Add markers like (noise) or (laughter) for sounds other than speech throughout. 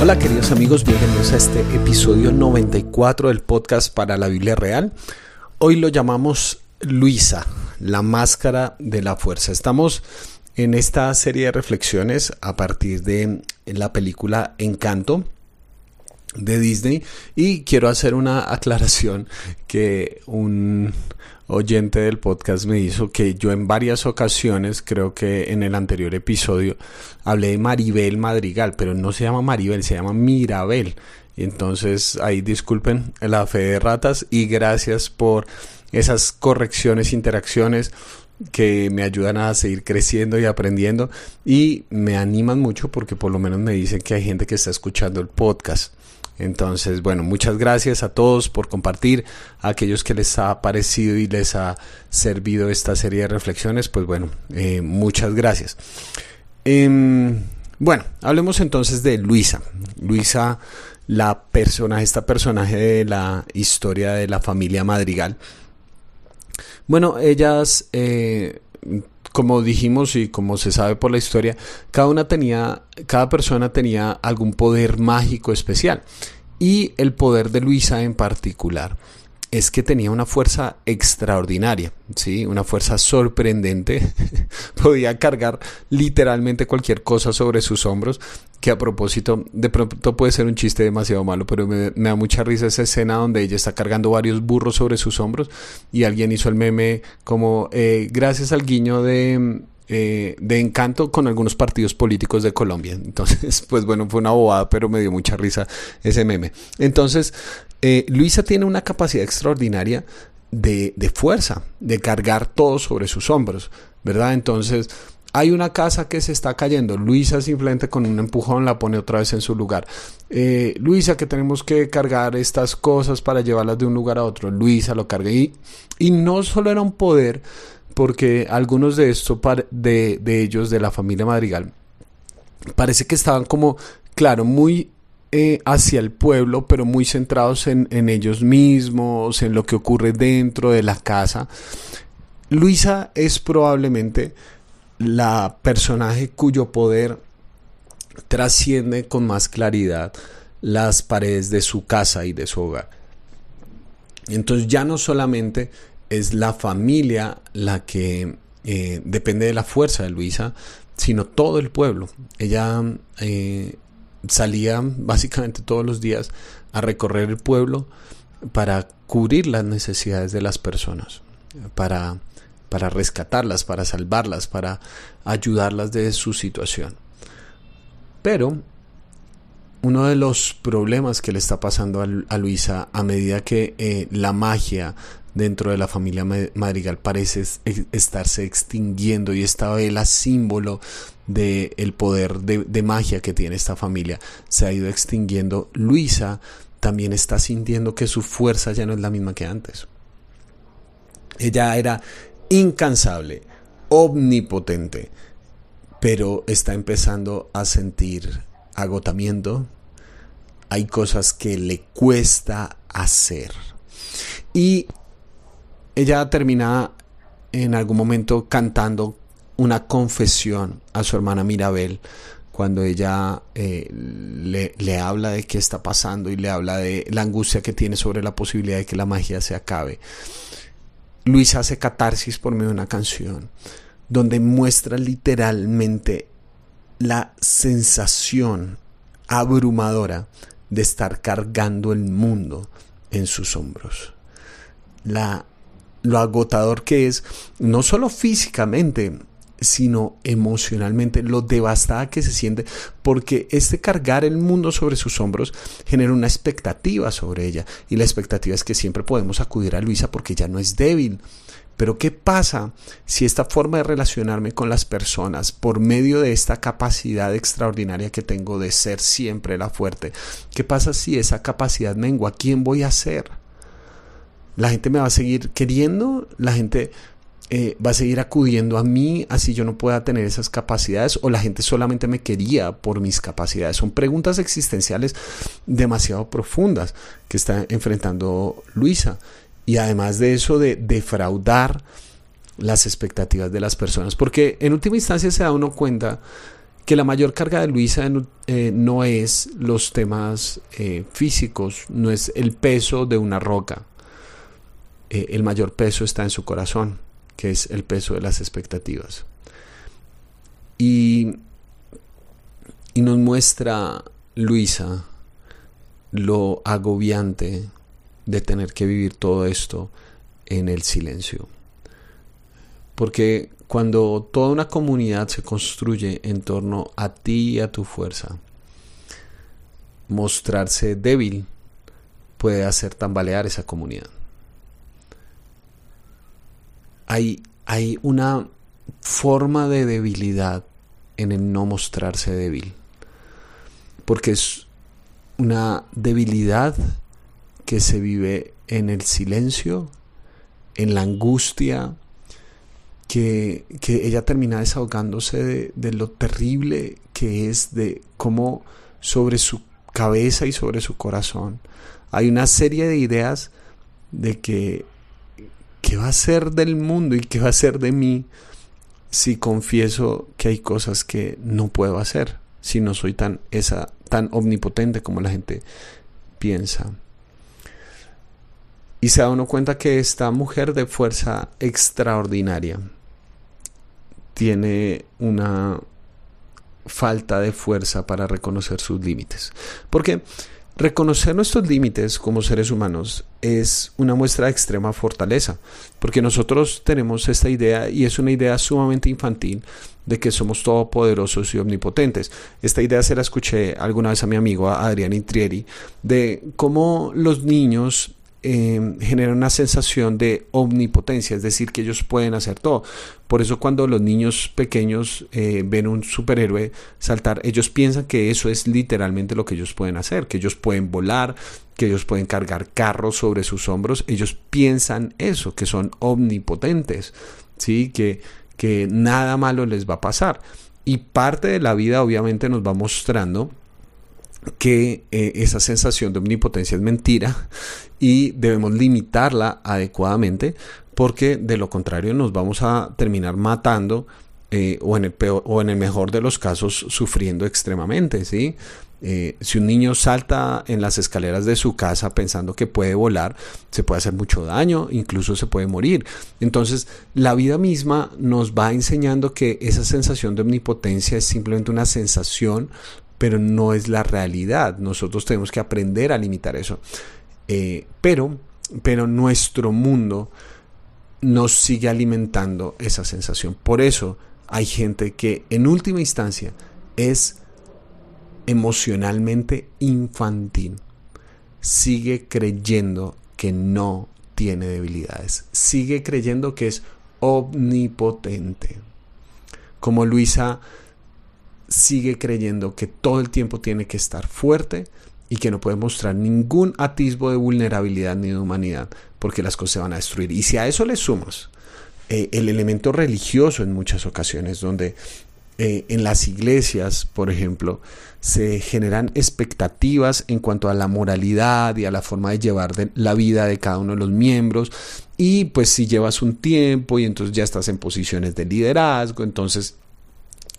Hola queridos amigos, bienvenidos a este episodio 94 del podcast para la Biblia Real. Hoy lo llamamos Luisa, la máscara de la fuerza. Estamos en esta serie de reflexiones a partir de la película Encanto de Disney y quiero hacer una aclaración que un oyente del podcast me hizo que yo en varias ocasiones, creo que en el anterior episodio, hablé de Maribel Madrigal, pero no se llama Maribel, se llama Mirabel. Entonces ahí disculpen la fe de ratas y gracias por esas correcciones, interacciones que me ayudan a seguir creciendo y aprendiendo y me animan mucho porque por lo menos me dicen que hay gente que está escuchando el podcast. Entonces, bueno, muchas gracias a todos por compartir, a aquellos que les ha parecido y les ha servido esta serie de reflexiones, pues bueno, eh, muchas gracias. Em, bueno, hablemos entonces de Luisa. Luisa, la persona, esta personaje de la historia de la familia Madrigal. Bueno, ellas, eh, como dijimos y como se sabe por la historia, cada una tenía, cada persona tenía algún poder mágico especial. Y el poder de Luisa en particular es que tenía una fuerza extraordinaria, ¿sí? una fuerza sorprendente. (laughs) Podía cargar literalmente cualquier cosa sobre sus hombros, que a propósito, de pronto puede ser un chiste demasiado malo, pero me, da mucha risa esa escena donde ella está cargando varios burros sobre sus hombros y alguien hizo el meme como eh, gracias al guiño de eh, de encanto con algunos partidos políticos de Colombia. Entonces, (laughs) pues bueno, fue una bobada, pero me dio mucha risa ese meme. Entonces, eh, Luisa tiene una capacidad extraordinaria de, de fuerza, de cargar todo sobre sus hombros, ¿verdad? Entonces, hay una casa que se está cayendo. Luisa simplemente con un empujón la pone otra vez en su lugar. Eh, Luisa, que tenemos que cargar estas cosas para llevarlas de un lugar a otro. Luisa lo carga. Y, y no solo era un poder, porque algunos de estos, de, de ellos, de la familia Madrigal, parece que estaban como, claro, muy eh, hacia el pueblo, pero muy centrados en, en, ellos mismos, en lo que ocurre dentro de la casa. Luisa es probablemente la personaje cuyo poder trasciende con más claridad las paredes de su casa y de su hogar. Entonces ya no solamente es la familia la que eh, depende de la fuerza de Luisa, sino todo el pueblo. Ella eh, salía básicamente todos los días a recorrer el pueblo para cubrir las necesidades de las personas, para, para rescatarlas, para salvarlas, para ayudarlas de su situación. Pero uno de los problemas que le está pasando a, Luisa a medida que eh, la magia dentro de la familia Madrigal parece estarse extinguiendo y esta vela símbolo del el poder de, de magia que tiene esta familia se ha ido extinguiendo. Luisa también está sintiendo que su fuerza ya no es la misma que antes. Ella era incansable, omnipotente, pero está empezando a sentir agotamiento. Hay cosas que le cuesta hacer. Y ella termina en algún momento cantando una confesión a su hermana Mirabel cuando ella eh, le, le, habla de qué está pasando y le habla de la angustia que tiene sobre la posibilidad de que la magia se acabe. Luis hace catarsis por medio de una canción donde muestra literalmente la sensación abrumadora de estar cargando el mundo en sus hombros. La lo agotador que es, no solo físicamente, sino emocionalmente, lo devastada que se siente, porque este cargar el mundo sobre sus hombros genera una expectativa sobre ella, y la expectativa es que siempre podemos acudir a Luisa porque ya no es débil. Pero ¿qué pasa si esta forma de relacionarme con las personas, por medio de esta capacidad extraordinaria que tengo de ser siempre la fuerte, qué pasa si esa capacidad mengua? ¿Quién voy a ser? La gente me va a seguir queriendo, la gente eh, va a seguir acudiendo a mí así yo no pueda tener esas capacidades o la gente solamente me quería por mis capacidades. Son preguntas existenciales demasiado profundas que está enfrentando Luisa. Y además de eso, de defraudar las expectativas de las personas. Porque en última instancia se da uno cuenta que la mayor carga de Luisa eh, no es los temas eh, físicos, no es el peso de una roca. Eh, el mayor peso está en su corazón, que es el peso de las expectativas. Y, y nos muestra Luisa lo agobiante de tener que vivir todo esto en el silencio. Porque cuando toda una comunidad se construye en torno a ti y a tu fuerza, mostrarse débil puede hacer tambalear esa comunidad. Hay, hay una forma de debilidad en el no mostrarse débil, porque es una debilidad que se vive en el silencio, en la angustia, que, ella termina desahogándose de, lo terrible que es, de cómo sobre su cabeza y sobre su corazón hay una serie de ideas de que qué va a ser del mundo y qué va a ser de mí si confieso que hay cosas que no puedo hacer, si no soy tan esa tan omnipotente como la gente piensa. Y se da uno cuenta que esta mujer de fuerza extraordinaria tiene una falta de fuerza para reconocer sus límites. Porque reconocer nuestros límites como seres humanos es una muestra de extrema fortaleza, porque nosotros tenemos esta idea y es una idea sumamente infantil de que somos todopoderosos y omnipotentes. Esta idea se la escuché alguna vez a mi amigo Adrián Intrieri de cómo los niños eh, genera una sensación de omnipotencia, es decir, que ellos pueden hacer todo. Por eso cuando los niños pequeños eh, ven un superhéroe saltar, ellos piensan que eso es literalmente lo que ellos pueden hacer, que ellos pueden volar, que ellos pueden cargar carros sobre sus hombros, ellos piensan eso, que son omnipotentes, ¿sí? que, que nada malo les va a pasar. Y parte de la vida obviamente nos va mostrando que eh, esa sensación de omnipotencia es mentira y debemos limitarla adecuadamente porque de lo contrario nos vamos a terminar matando eh, o, en el peor, o en el mejor de los casos sufriendo extremadamente, ¿sí? Eh, si un niño salta en las escaleras de su casa pensando que puede volar, se puede hacer mucho daño, incluso se puede morir. Entonces, la vida misma nos va enseñando que esa sensación de omnipotencia es simplemente una sensación pero no es la realidad. Nosotros tenemos que aprender a limitar eso. Eh, pero, pero nuestro mundo nos sigue alimentando esa sensación. Por eso hay gente que en última instancia es emocionalmente infantil. Sigue creyendo que no tiene debilidades. Sigue creyendo que es omnipotente. Como Luisa sigue creyendo que todo el tiempo tiene que estar fuerte y que no puede mostrar ningún atisbo de vulnerabilidad ni de humanidad, porque las cosas se van a destruir. Y si a eso le sumas eh, el elemento religioso en muchas ocasiones, donde eh, en las iglesias, por ejemplo, se generan expectativas en cuanto a la moralidad y a la forma de llevar la vida de cada uno de los miembros. Y pues si llevas un tiempo y entonces ya estás en posiciones de liderazgo, entonces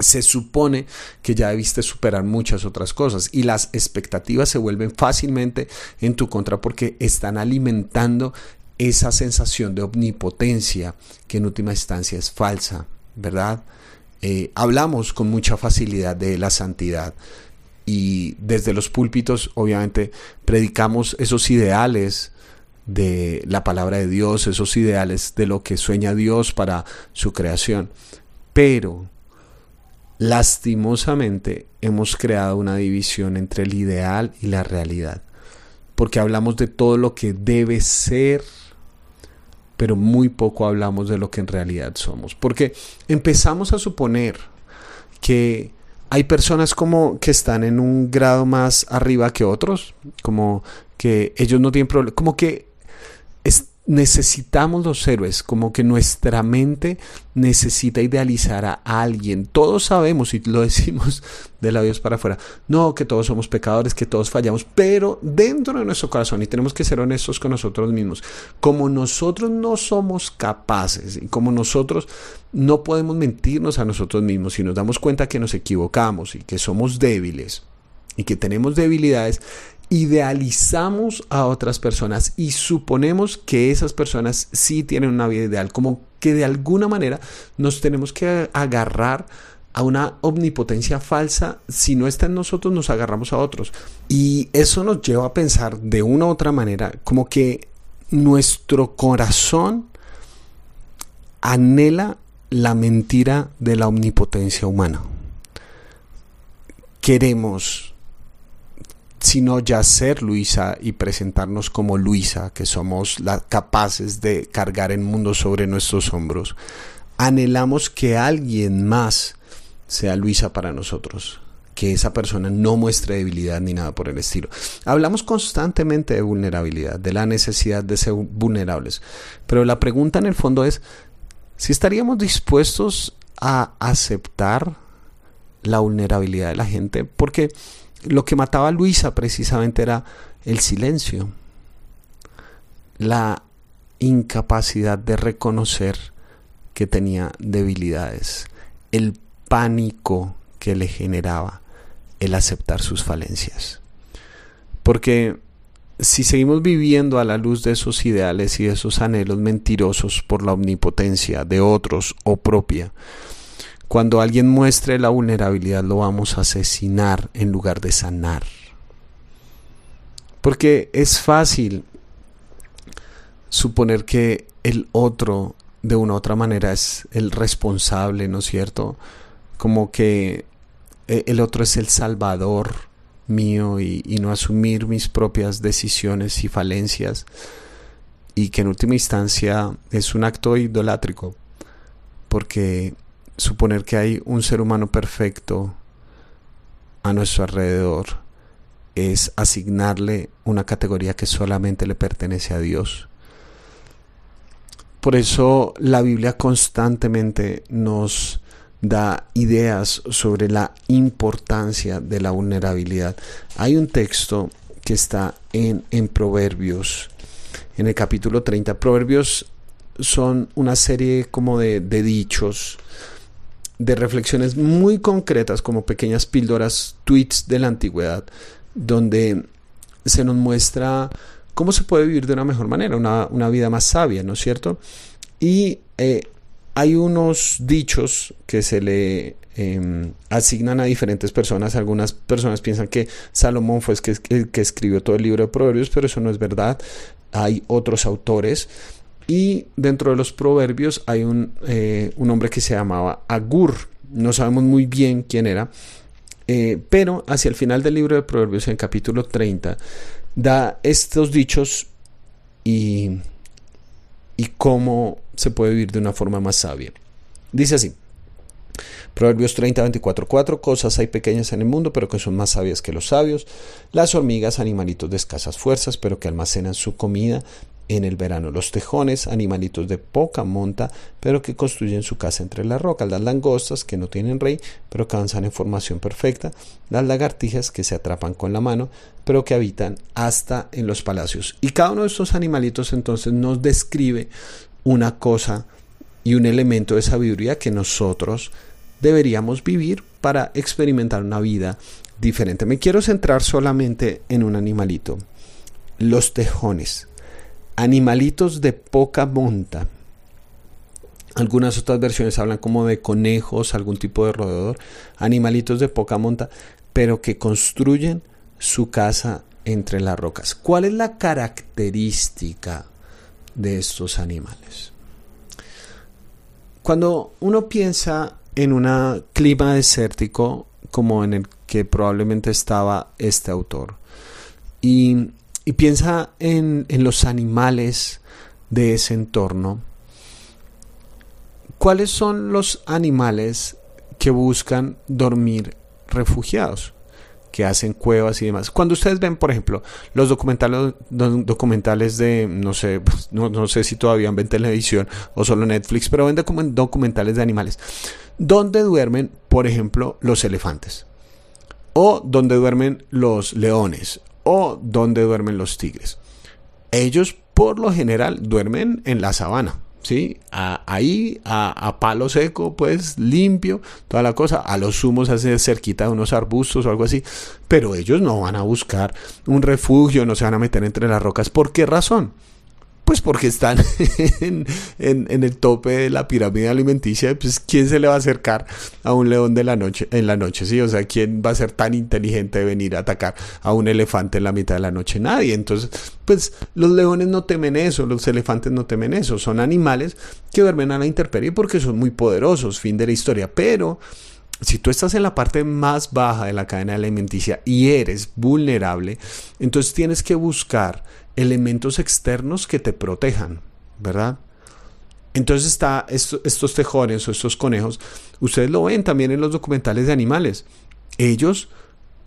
se supone que ya debiste superar muchas otras cosas y las expectativas se vuelven fácilmente en tu contra porque están alimentando esa sensación de omnipotencia que en última instancia es falsa, ¿verdad? Eh, hablamos con mucha facilidad de la santidad y desde los púlpitos obviamente predicamos esos ideales de la palabra de Dios, esos ideales de lo que sueña Dios para su creación, pero Lastimosamente hemos creado una división entre el ideal y la realidad, porque hablamos de todo lo que debe ser, pero muy poco hablamos de lo que en realidad somos, porque empezamos a suponer que hay personas como que están en un grado más arriba que otros, como que ellos no tienen problema, como que necesitamos los héroes, como que nuestra mente necesita idealizar a alguien. Todos sabemos y lo decimos (laughs) de labios para afuera, no, que todos somos pecadores, que todos fallamos, pero dentro de nuestro corazón y tenemos que ser honestos con nosotros mismos, como nosotros no somos capaces y como nosotros no podemos mentirnos a nosotros mismos y nos damos cuenta que nos equivocamos y que somos débiles y que tenemos debilidades, idealizamos a otras personas y suponemos que esas personas sí tienen una vida ideal, como que de alguna manera nos tenemos que agarrar a una omnipotencia falsa, si no está en nosotros nos agarramos a otros. Y eso nos lleva a pensar de una u otra manera, como que nuestro corazón anhela la mentira de la omnipotencia humana. Queremos sino ya ser Luisa y presentarnos como Luisa, que somos capaces de cargar el mundo sobre nuestros hombros. Anhelamos que alguien más sea Luisa para nosotros, que esa persona no muestre debilidad ni nada por el estilo. Hablamos constantemente de vulnerabilidad, de la necesidad de ser vulnerables, pero la pregunta en el fondo es si estaríamos dispuestos a aceptar la vulnerabilidad de la gente, porque lo que mataba a Luisa precisamente era el silencio, la incapacidad de reconocer que tenía debilidades, el pánico que le generaba el aceptar sus falencias. Porque si seguimos viviendo a la luz de esos ideales y de esos anhelos mentirosos por la omnipotencia de otros o propia, cuando alguien muestre la vulnerabilidad lo vamos a asesinar en lugar de sanar. Porque es fácil suponer que el otro de una u otra manera es el responsable, ¿no es cierto? Como que eh, el otro es el salvador mío y, y, no asumir mis propias decisiones y falencias y que en última instancia es un acto idolátrico porque suponer que hay un ser humano perfecto a nuestro alrededor es asignarle una categoría que solamente le pertenece a Dios. Por eso la Biblia constantemente nos da ideas sobre la importancia de la vulnerabilidad. Hay un texto que está en, en Proverbios, en el capítulo 30. Proverbios son una serie como de, de dichos de reflexiones muy concretas como pequeñas píldoras, tweets de la antigüedad, donde se nos muestra cómo se puede vivir de una mejor manera, una, vida más sabia, ¿no es cierto? Y eh, hay unos dichos que se le em, asignan a diferentes personas. Algunas personas piensan que Salomón fue el que, que escribió todo el libro de Proverbios, pero eso no es verdad. Hay otros autores y dentro de los proverbios hay un, eh, un hombre que se llamaba Agur. No sabemos muy bien quién era. Eh, pero hacia el final del libro de Proverbios, en capítulo 30, da estos dichos y, y cómo se puede vivir de una forma más sabia. Dice así. Proverbios 30, 24, 4. Cosas hay pequeñas en el mundo, pero que son más sabias que los sabios. Las hormigas, animalitos de escasas fuerzas, pero que almacenan su comida en el verano. Los tejones, animalitos de poca monta, pero que construyen su casa entre las rocas. Las langostas, que no tienen rey, pero que avanzan en formación perfecta. Las lagartijas, que se atrapan con la mano, pero que habitan hasta en los palacios. Y cada uno de estos animalitos entonces nos describe una cosa y un elemento de sabiduría que nosotros deberíamos vivir para experimentar una vida diferente. Me quiero centrar solamente en un animalito, los tejones animalitos de poca monta. Algunas otras versiones hablan como de conejos, algún tipo de roedor, animalitos de poca monta, pero que construyen su casa entre las rocas. ¿Cuál es la característica de estos animales? Cuando uno piensa en un clima desértico como en el que probablemente estaba este autor, y y piensa en, los animales de ese entorno. ¿Cuáles son los animales que buscan dormir refugiados? que hacen cuevas y demás. Cuando ustedes ven, por ejemplo, los documentales, documentales de, no sé, pues, no, no, sé si todavía ven televisión o solo Netflix, pero ven documentales de animales, donde duermen, por ejemplo, los elefantes, o donde duermen los leones, o donde duermen los tigres. Ellos, por lo general, duermen en la sabana ¿sí? ahí, a, palo seco, pues limpio, toda la cosa. A los sumos hace cerquita de unos arbustos o algo así. Pero ellos no van a buscar un refugio, no se van a meter entre las rocas. ¿Por qué razón? Pues porque están (laughs) en, el tope de la pirámide alimenticia, pues ¿quién se le va a acercar a un león de la noche, en la noche? Sí, o sea, ¿quién va a ser tan inteligente de venir a atacar a un elefante en la mitad de la noche? Nadie. Entonces, pues los leones no temen eso, los elefantes no temen eso. Son animales que duermen a la intemperie porque son muy poderosos, fin de la historia. Pero si tú estás en la parte más baja de la cadena alimenticia y eres vulnerable, entonces tienes que buscar elementos externos que te protejan, ¿verdad? Entonces está estos tejones o estos conejos, ustedes lo ven también en los documentales de animales. Ellos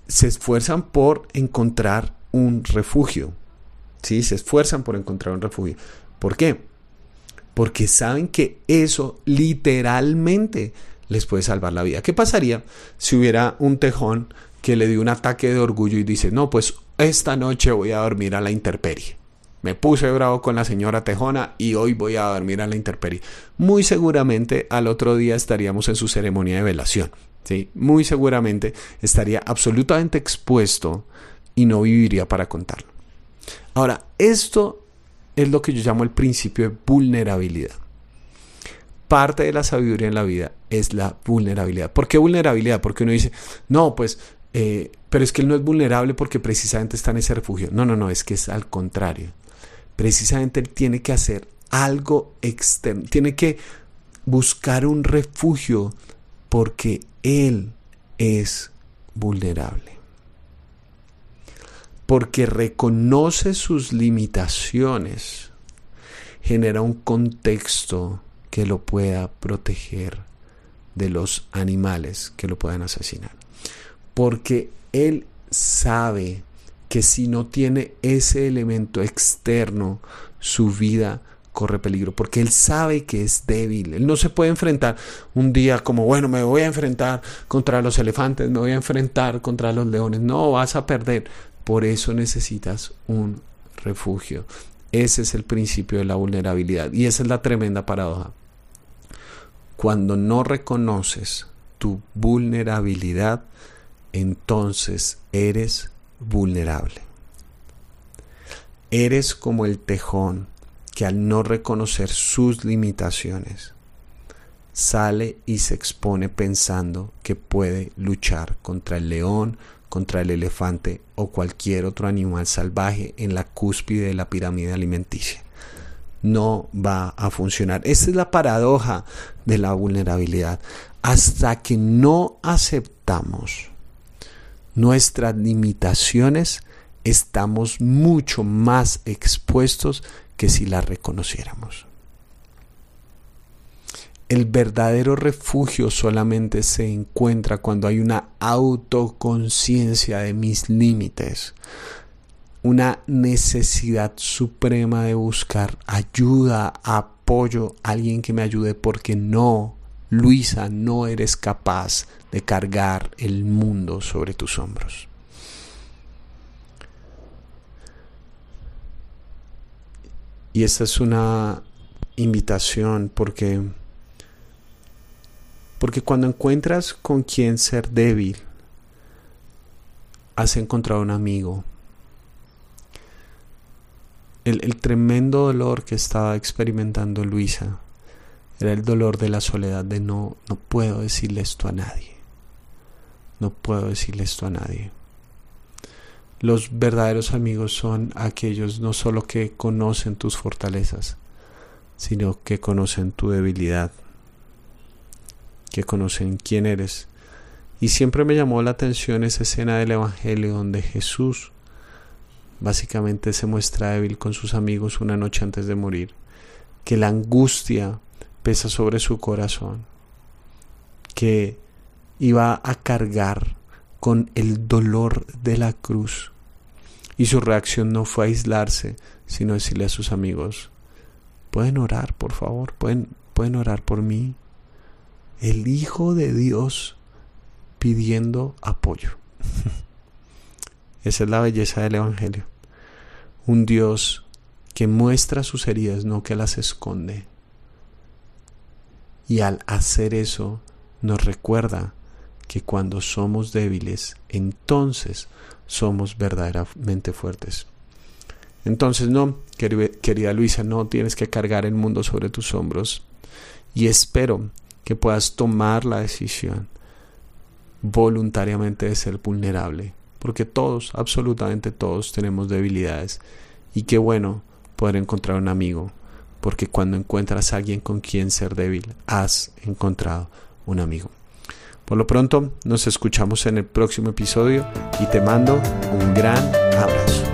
se esfuerzan por encontrar un refugio. Sí, se esfuerzan por encontrar un refugio. ¿Por qué? Porque saben que eso literalmente les puede salvar la vida. ¿Qué pasaría si hubiera un tejón que le dio un ataque de orgullo y dice, no, pues esta noche voy a dormir a la intemperie. Me puse bravo con la señora Tejona y hoy voy a dormir a la intemperie. Muy seguramente al otro día estaríamos en su ceremonia de velación. ¿sí? Muy seguramente estaría absolutamente expuesto y no viviría para contarlo. Ahora, esto es lo que yo llamo el principio de vulnerabilidad. Parte de la sabiduría en la vida es la vulnerabilidad. ¿Por qué vulnerabilidad? Porque uno dice, no, pues eh, pero es que él no es vulnerable porque precisamente está en ese refugio. No, no, no, es que es al contrario. Precisamente él tiene que hacer algo externo, tiene que buscar un refugio porque él es vulnerable. Porque reconoce sus limitaciones, genera un contexto que lo pueda proteger de los animales que lo puedan asesinar porque Él sabe que si no tiene ese elemento externo, su vida corre peligro, porque Él sabe que es débil. Él no se puede enfrentar un día como, bueno, me voy a enfrentar contra los elefantes, me voy a enfrentar contra los leones. No, vas a perder. Por eso necesitas un refugio. Ese es el principio de la vulnerabilidad y esa es la tremenda paradoja. Cuando no reconoces tu vulnerabilidad, entonces eres vulnerable. Eres como el tejón que al no reconocer sus limitaciones sale y se expone pensando que puede luchar contra el león, contra el elefante o cualquier otro animal salvaje en la cúspide de la pirámide alimenticia. No va a funcionar. Esta es la paradoja de la vulnerabilidad. Hasta que no aceptamos nuestras limitaciones, estamos mucho más expuestos que si las reconociéramos. El verdadero refugio solamente se encuentra cuando hay una autoconciencia de mis límites, una necesidad suprema de buscar ayuda, apoyo, alguien que me ayude porque no Luisa, no eres capaz de cargar el mundo sobre tus hombros. Y esta es una invitación porque porque cuando encuentras con quien ser débil, has encontrado un amigo. El, el tremendo dolor que estaba experimentando Luisa era el dolor de la soledad de no, no puedo decirle esto a nadie. No puedo decirle esto a nadie. Los verdaderos amigos son aquellos no solo que conocen tus fortalezas, sino que conocen tu debilidad, que conocen quién eres. Y siempre me llamó la atención esa escena del Evangelio donde Jesús básicamente se muestra débil con sus amigos una noche antes de morir, que la angustia pesa sobre su corazón, que iba a cargar con el dolor de la cruz. Y su reacción no fue aislarse, sino decirle a sus amigos, pueden orar, por favor, pueden, pueden orar por mí. El Hijo de Dios pidiendo apoyo. (laughs) Esa es la belleza del Evangelio. Un Dios que muestra sus heridas, no que las esconde. Y al hacer eso, nos recuerda que cuando somos débiles, entonces somos verdaderamente fuertes. Entonces, no, querida Luisa, no tienes que cargar el mundo sobre tus hombros. Y espero que puedas tomar la decisión voluntariamente de ser vulnerable. Porque todos, absolutamente todos, tenemos debilidades. Y qué bueno poder encontrar un amigo. Porque cuando encuentras a alguien con quien ser débil, has encontrado un amigo. Por lo pronto, nos escuchamos en el próximo episodio y te mando un gran abrazo.